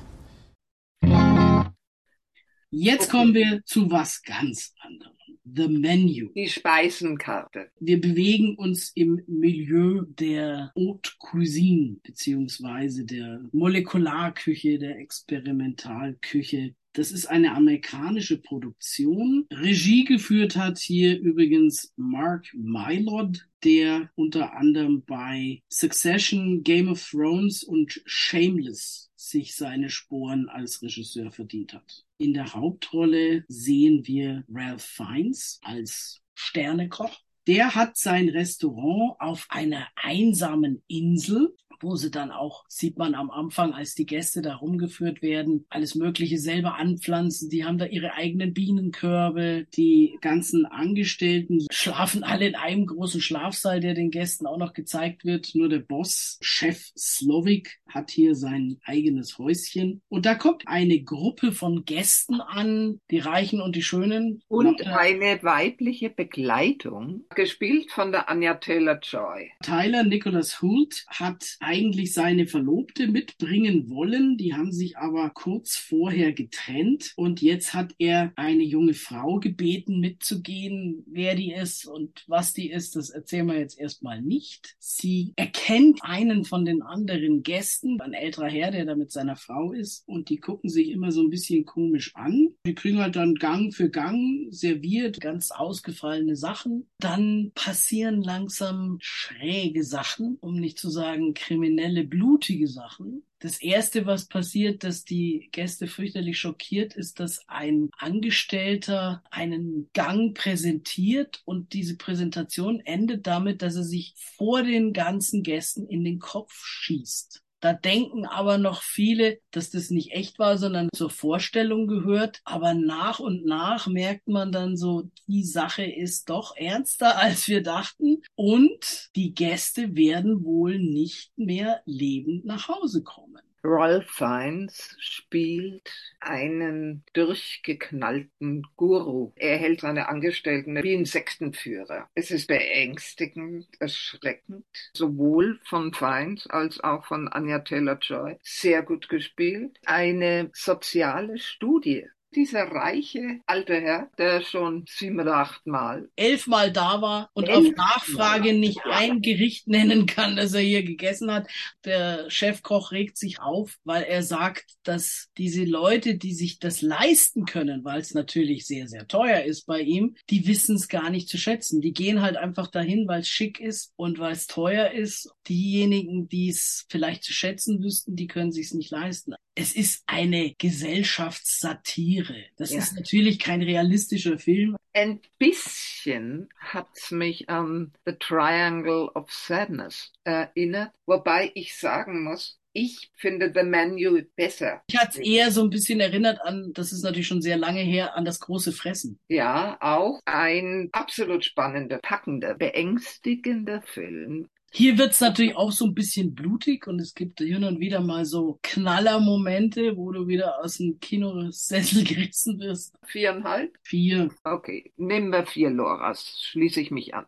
Jetzt kommen wir zu was ganz anderem. The Menu. Die Speisenkarte. Wir bewegen uns im Milieu der Haute Cuisine beziehungsweise der Molekularküche, der Experimentalküche. Das ist eine amerikanische Produktion. Regie geführt hat hier übrigens Mark Mylod, der unter anderem bei Succession, Game of Thrones und Shameless sich seine Sporen als Regisseur verdient hat. In der Hauptrolle sehen wir Ralph Fiennes als Sternekoch. Der hat sein Restaurant auf einer einsamen Insel, wo sie dann auch, sieht man am Anfang, als die Gäste da rumgeführt werden, alles Mögliche selber anpflanzen. Die haben da ihre eigenen Bienenkörbe. Die ganzen Angestellten schlafen alle in einem großen Schlafsaal, der den Gästen auch noch gezeigt wird. Nur der Boss, Chef Slovik, hat hier sein eigenes Häuschen. Und da kommt eine Gruppe von Gästen an, die Reichen und die Schönen. Und eine weibliche Begleitung, gespielt von der Anya Taylor-Joy. Tyler Nicholas Hoult hat eigentlich seine Verlobte mitbringen wollen. Die haben sich aber kurz vorher getrennt und jetzt hat er eine junge Frau gebeten mitzugehen. Wer die ist und was die ist, das erzählen wir jetzt erstmal nicht. Sie erkennt einen von den anderen Gästen, ein älterer Herr, der da mit seiner Frau ist und die gucken sich immer so ein bisschen komisch an. Die kriegen halt dann Gang für Gang serviert, ganz ausgefallene Sachen. Dann passieren langsam schräge Sachen, um nicht zu sagen kriminelle, blutige Sachen. Das erste, was passiert, dass die Gäste fürchterlich schockiert, ist, dass ein Angestellter einen Gang präsentiert und diese Präsentation endet damit, dass er sich vor den ganzen Gästen in den Kopf schießt. Da denken aber noch viele, dass das nicht echt war, sondern zur Vorstellung gehört. Aber nach und nach merkt man dann so, die Sache ist doch ernster, als wir dachten. Und die Gäste werden wohl nicht mehr lebend nach Hause kommen. Ralph Fiennes spielt einen durchgeknallten Guru. Er hält seine Angestellten wie ein Sektenführer. Es ist beängstigend, erschreckend, sowohl von Fiennes als auch von Anya Taylor-Joy. Sehr gut gespielt. Eine soziale Studie Dieser reiche alte Herr, der schon sieben oder acht Mal elfmal da war und Elf auf Mal. Nachfrage nicht ein Gericht nennen kann, das er hier gegessen hat. Der Chefkoch regt sich auf, weil er sagt, dass diese Leute, die sich das leisten können, weil es natürlich sehr, sehr teuer ist bei ihm, die wissen es gar nicht zu schätzen. Die gehen halt einfach dahin, weil es schick ist und weil es teuer ist. Diejenigen, die es vielleicht zu schätzen wüssten, die können sich es nicht leisten. Es ist eine Gesellschaftssatire. Das Ja. ist natürlich kein realistischer Film. Ein bisschen hat's mich an The Triangle of Sadness erinnert, wobei ich sagen muss, ich finde The Menu besser. Ich hatte es eher so ein bisschen erinnert an, das ist natürlich schon sehr lange her, an das große Fressen. Ja, auch ein absolut spannender, packender, beängstigender Film. Hier wird's natürlich auch so ein bisschen blutig und es gibt hin und wieder mal so Knallermomente, wo du wieder aus dem Kinosessel gerissen wirst. Viereinhalb? Vier. Okay, nehmen wir vier Loras, schließe ich mich an.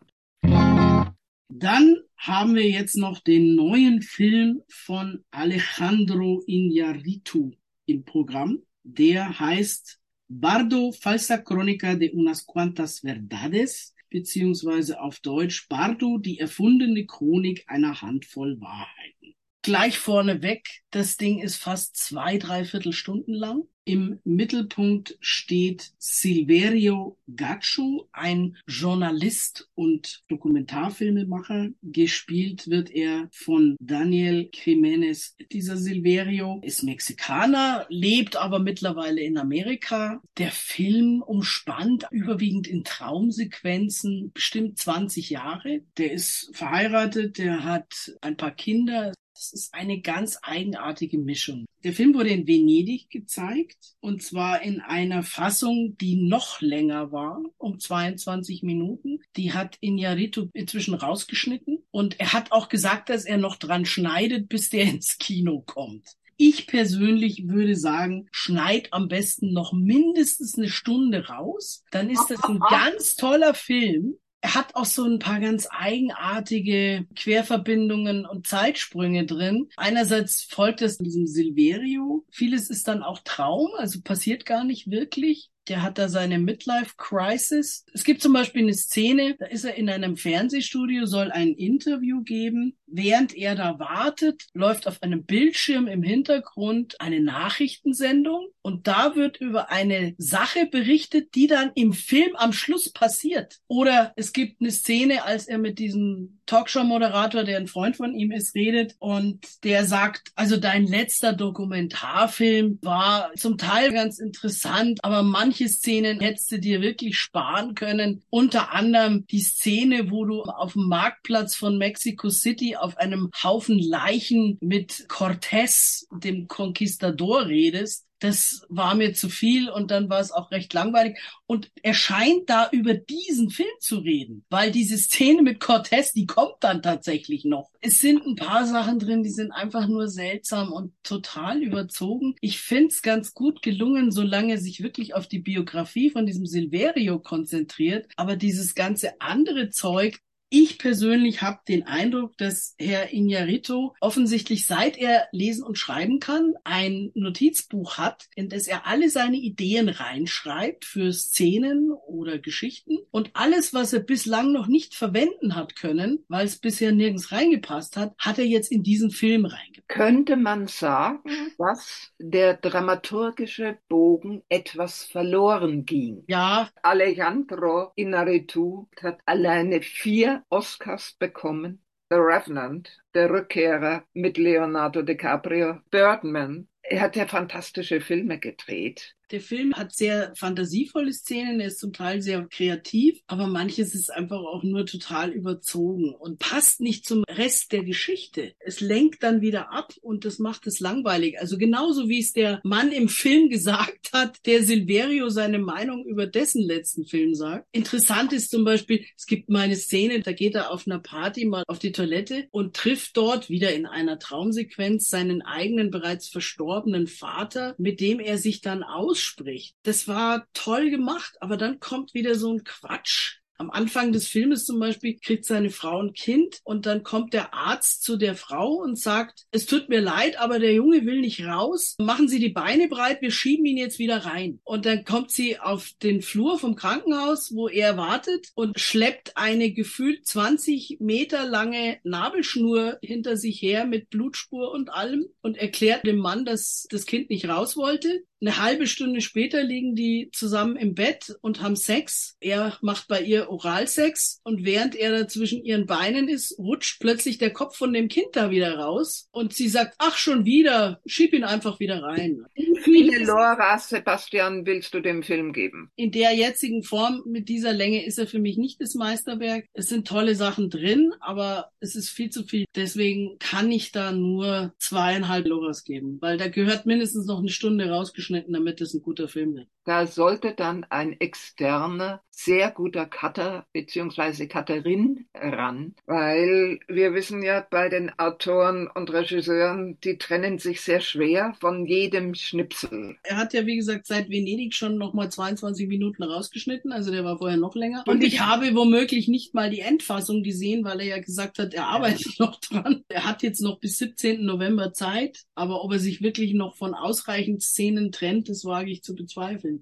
Dann haben wir jetzt noch den neuen Film von Alejandro Iñárritu im Programm. Der heißt Bardo, falsa crónica de unas cuantas verdades, beziehungsweise auf Deutsch Bardo, die erfundene Chronik einer Handvoll Wahrheiten. Gleich vorneweg, das Ding ist fast zwei, dreiviertel Stunden lang. Im Mittelpunkt steht Silverio Gaccio, ein Journalist und Dokumentarfilmemacher. Gespielt wird er von Daniel Jiménez. Dieser Silverio ist Mexikaner, lebt aber mittlerweile in Amerika. Der Film umspannt überwiegend in Traumsequenzen bestimmt 20 Jahre. Der ist verheiratet, der hat ein paar Kinder. Das ist eine ganz eigenartige Mischung. Der Film wurde in Venedig gezeigt und zwar in einer Fassung, die noch länger war, um 22 Minuten. Die hat Iñárritu inzwischen rausgeschnitten und er hat auch gesagt, dass er noch dran schneidet, bis der ins Kino kommt. Ich persönlich würde sagen, schneid am besten noch mindestens eine Stunde raus. Dann ist das ein ganz toller Film. Er hat auch so ein paar ganz eigenartige Querverbindungen und Zeitsprünge drin. Einerseits folgt es diesem Silverio. Vieles ist dann auch Traum, also passiert gar nicht wirklich. Der hat da seine Midlife Crisis. Es gibt zum Beispiel eine Szene, da ist er in einem Fernsehstudio, soll ein Interview geben. Während er da wartet, läuft auf einem Bildschirm im Hintergrund eine Nachrichtensendung und da wird über eine Sache berichtet, die dann im Film am Schluss passiert. Oder es gibt eine Szene, als er mit diesem Talkshow-Moderator, der ein Freund von ihm ist, redet und der sagt, also dein letzter Dokumentarfilm war zum Teil ganz interessant, aber manche Szenen hättest du dir wirklich sparen können. Unter anderem die Szene, wo du auf dem Marktplatz von Mexico City auf einem Haufen Leichen mit Cortés, dem Conquistador, redest. Das war mir zu viel und dann war es auch recht langweilig. Und er scheint da über diesen Film zu reden, weil diese Szene mit Cortez, die kommt dann tatsächlich noch. Es sind ein paar Sachen drin, die sind einfach nur seltsam und total überzogen. Ich find's ganz gut gelungen, solange er sich wirklich auf die Biografie von diesem Silverio konzentriert. Aber dieses ganze andere Zeug, ich persönlich habe den Eindruck, dass Herr Iñárritu offensichtlich seit er lesen und schreiben kann, ein Notizbuch hat, in das er alle seine Ideen reinschreibt für Szenen oder Geschichten und alles, was er bislang noch nicht verwenden hat können, weil es bisher nirgends reingepasst hat, hat er jetzt in diesen Film reingepasst. Könnte man sagen, dass der dramaturgische Bogen etwas verloren ging? Ja. Alejandro Iñárritu hat alleine vier Oscars bekommen. The Revenant, Der Rückkehrer mit Leonardo DiCaprio, Birdman. Er hat ja fantastische Filme gedreht. Der Film hat sehr fantasievolle Szenen, er ist zum Teil sehr kreativ, aber manches ist einfach auch nur total überzogen und passt nicht zum Rest der Geschichte. Es lenkt dann wieder ab und das macht es langweilig. Also genauso wie es der Mann im Film gesagt hat, der Silverio seine Meinung über dessen letzten Film sagt. Interessant ist zum Beispiel, es gibt mal eine Szene, da geht er auf einer Party mal auf die Toilette und trifft dort wieder in einer Traumsequenz seinen eigenen bereits verstorbenen Vater, mit dem er sich dann aus ausspricht. Das war toll gemacht, aber dann kommt wieder so ein Quatsch. Am Anfang des Filmes zum Beispiel kriegt seine Frau ein Kind und dann kommt der Arzt zu der Frau und sagt, es tut mir leid, aber der Junge will nicht raus. Machen Sie die Beine breit, wir schieben ihn jetzt wieder rein. Und dann kommt sie auf den Flur vom Krankenhaus, wo er wartet und schleppt eine gefühlt 20 Meter lange Nabelschnur hinter sich her mit Blutspur und allem und erklärt dem Mann, dass das Kind nicht raus wollte. Eine halbe Stunde später liegen die zusammen im Bett und haben Sex. Er macht bei ihr Oralsex und während er da zwischen ihren Beinen ist, rutscht plötzlich der Kopf von dem Kind da wieder raus und sie sagt, ach schon wieder, schieb ihn einfach wieder rein. Wie viele Loras, Sebastian, willst du dem Film geben? In der jetzigen Form mit dieser Länge ist er für mich nicht das Meisterwerk. Es sind tolle Sachen drin, aber es ist viel zu viel. Deswegen kann ich da nur zweieinhalb Loras geben, weil da gehört mindestens noch eine Stunde rausgeschnitten, damit es ein guter Film wird. Da sollte dann ein externer, sehr guter Cutter bzw. Cutterin ran, weil wir wissen ja bei den Autoren und Regisseuren, die trennen sich sehr schwer von jedem Schnipsel. Er hat ja, wie gesagt, seit Venedig schon nochmal 22 Minuten rausgeschnitten, also der war vorher noch länger. Und ich habe womöglich nicht mal die Endfassung gesehen, weil er ja gesagt hat, er arbeitet noch dran. Er hat jetzt noch bis 17. November Zeit, aber ob er sich wirklich noch von ausreichend Szenen trennt, das wage ich zu bezweifeln.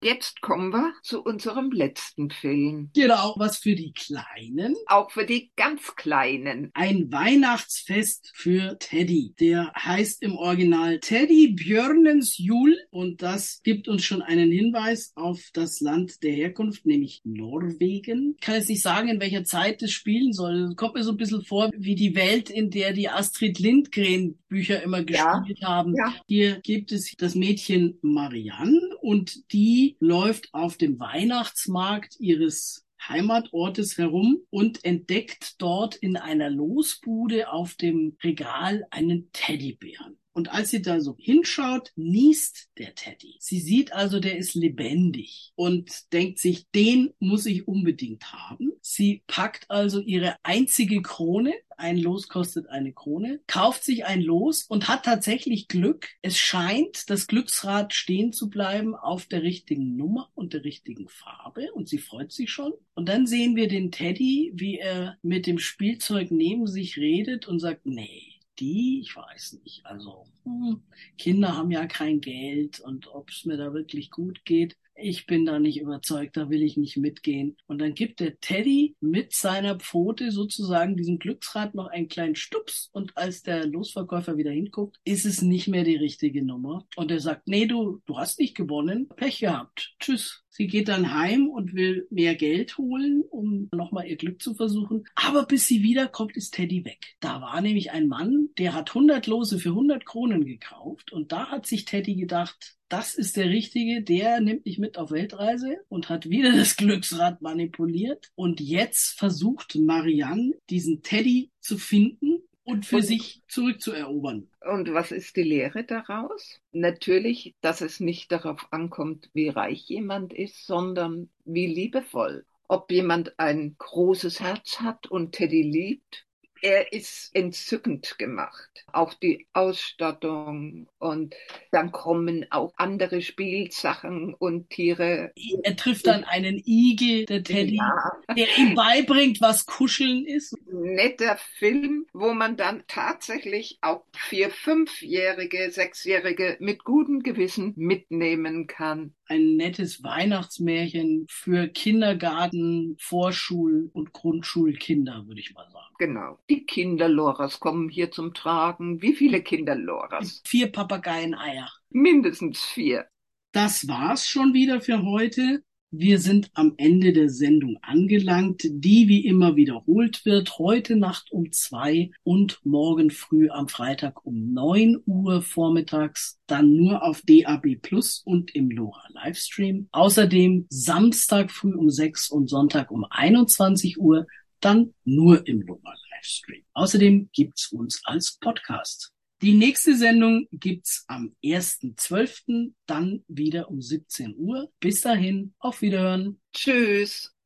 Jetzt kommen wir zu unserem letzten Film. Genau, was für die Kleinen. Auch für die ganz Kleinen. Ein Weihnachtsfest für Teddy. Der heißt im Original Teddy Björnens Jul und das gibt uns schon einen Hinweis auf das Land der Herkunft, nämlich Norwegen. Ich kann jetzt nicht sagen, in welcher Zeit das spielen soll. Kommt mir so ein bisschen vor wie die Welt, in der die Astrid Lindgren Bücher immer gespielt Ja. haben. Ja. Hier gibt es das Mädchen Marianne und die läuft auf dem Weihnachtsmarkt ihres Heimatortes herum und entdeckt dort in einer Losbude auf dem Regal einen Teddybären. Und als sie da so hinschaut, niest der Teddy. Sie sieht also, der ist lebendig und denkt sich, den muss ich unbedingt haben. Sie packt also ihre einzige Krone, ein Los kostet eine Krone, kauft sich ein Los und hat tatsächlich Glück. Es scheint das Glücksrad stehen zu bleiben auf der richtigen Nummer und der richtigen Farbe und sie freut sich schon. Und dann sehen wir den Teddy, wie er mit dem Spielzeug neben sich redet und sagt, nee, die, ich weiß nicht. Also hm, Kinder haben ja kein Geld und ob es mir da wirklich gut geht, ich bin da nicht überzeugt, da will ich nicht mitgehen. Und dann gibt der Teddy mit seiner Pfote sozusagen diesem Glücksrad noch einen kleinen Stups und als der Losverkäufer wieder hinguckt, ist es nicht mehr die richtige Nummer. Und er sagt, nee, du, du hast nicht gewonnen, Pech gehabt, tschüss. Sie geht dann heim und will mehr Geld holen, um nochmal ihr Glück zu versuchen. Aber bis sie wiederkommt, ist Teddy weg. Da war nämlich ein Mann, der hat 100 Lose für 100 Kronen gekauft. Und da hat sich Teddy gedacht, das ist der Richtige, der nimmt mich mit auf Weltreise und hat wieder das Glücksrad manipuliert. Und jetzt versucht Marianne, diesen Teddy zu finden und für Und- sich zurückzuerobern. Und was ist die Lehre daraus? Natürlich, dass es nicht darauf ankommt, wie reich jemand ist, sondern wie liebevoll. Ob jemand ein großes Herz hat und Teddy liebt. Er ist entzückend gemacht. Auch die Ausstattung und dann kommen auch andere Spielsachen und Tiere. Er trifft dann einen Igel, der Teddy, Ja. der ihm beibringt, was Kuscheln ist. netter Film, wo man dann tatsächlich auch vier, fünfjährige, sechsjährige mit gutem Gewissen mitnehmen kann. Ein nettes Weihnachtsmärchen für Kindergarten, Vorschul- und Grundschulkinder, würde ich mal sagen. Genau. Die Kinderloras kommen hier zum Tragen. Wie viele Kinderloras? Vier Papageieneier. Mindestens vier. Das war's schon wieder für heute. Wir sind am Ende der Sendung angelangt, die wie immer wiederholt wird, heute Nacht um zwei und morgen früh am Freitag um neun Uhr vormittags, dann nur auf DAB Plus und im LoRa Livestream. Außerdem Samstag früh um sechs und Sonntag um 21 Uhr, dann nur im LoRa Livestream. Außerdem gibt's uns als Podcast. Die nächste Sendung gibt's am 1.12., dann wieder um 17 Uhr. Bis dahin, auf Wiederhören. Tschüss.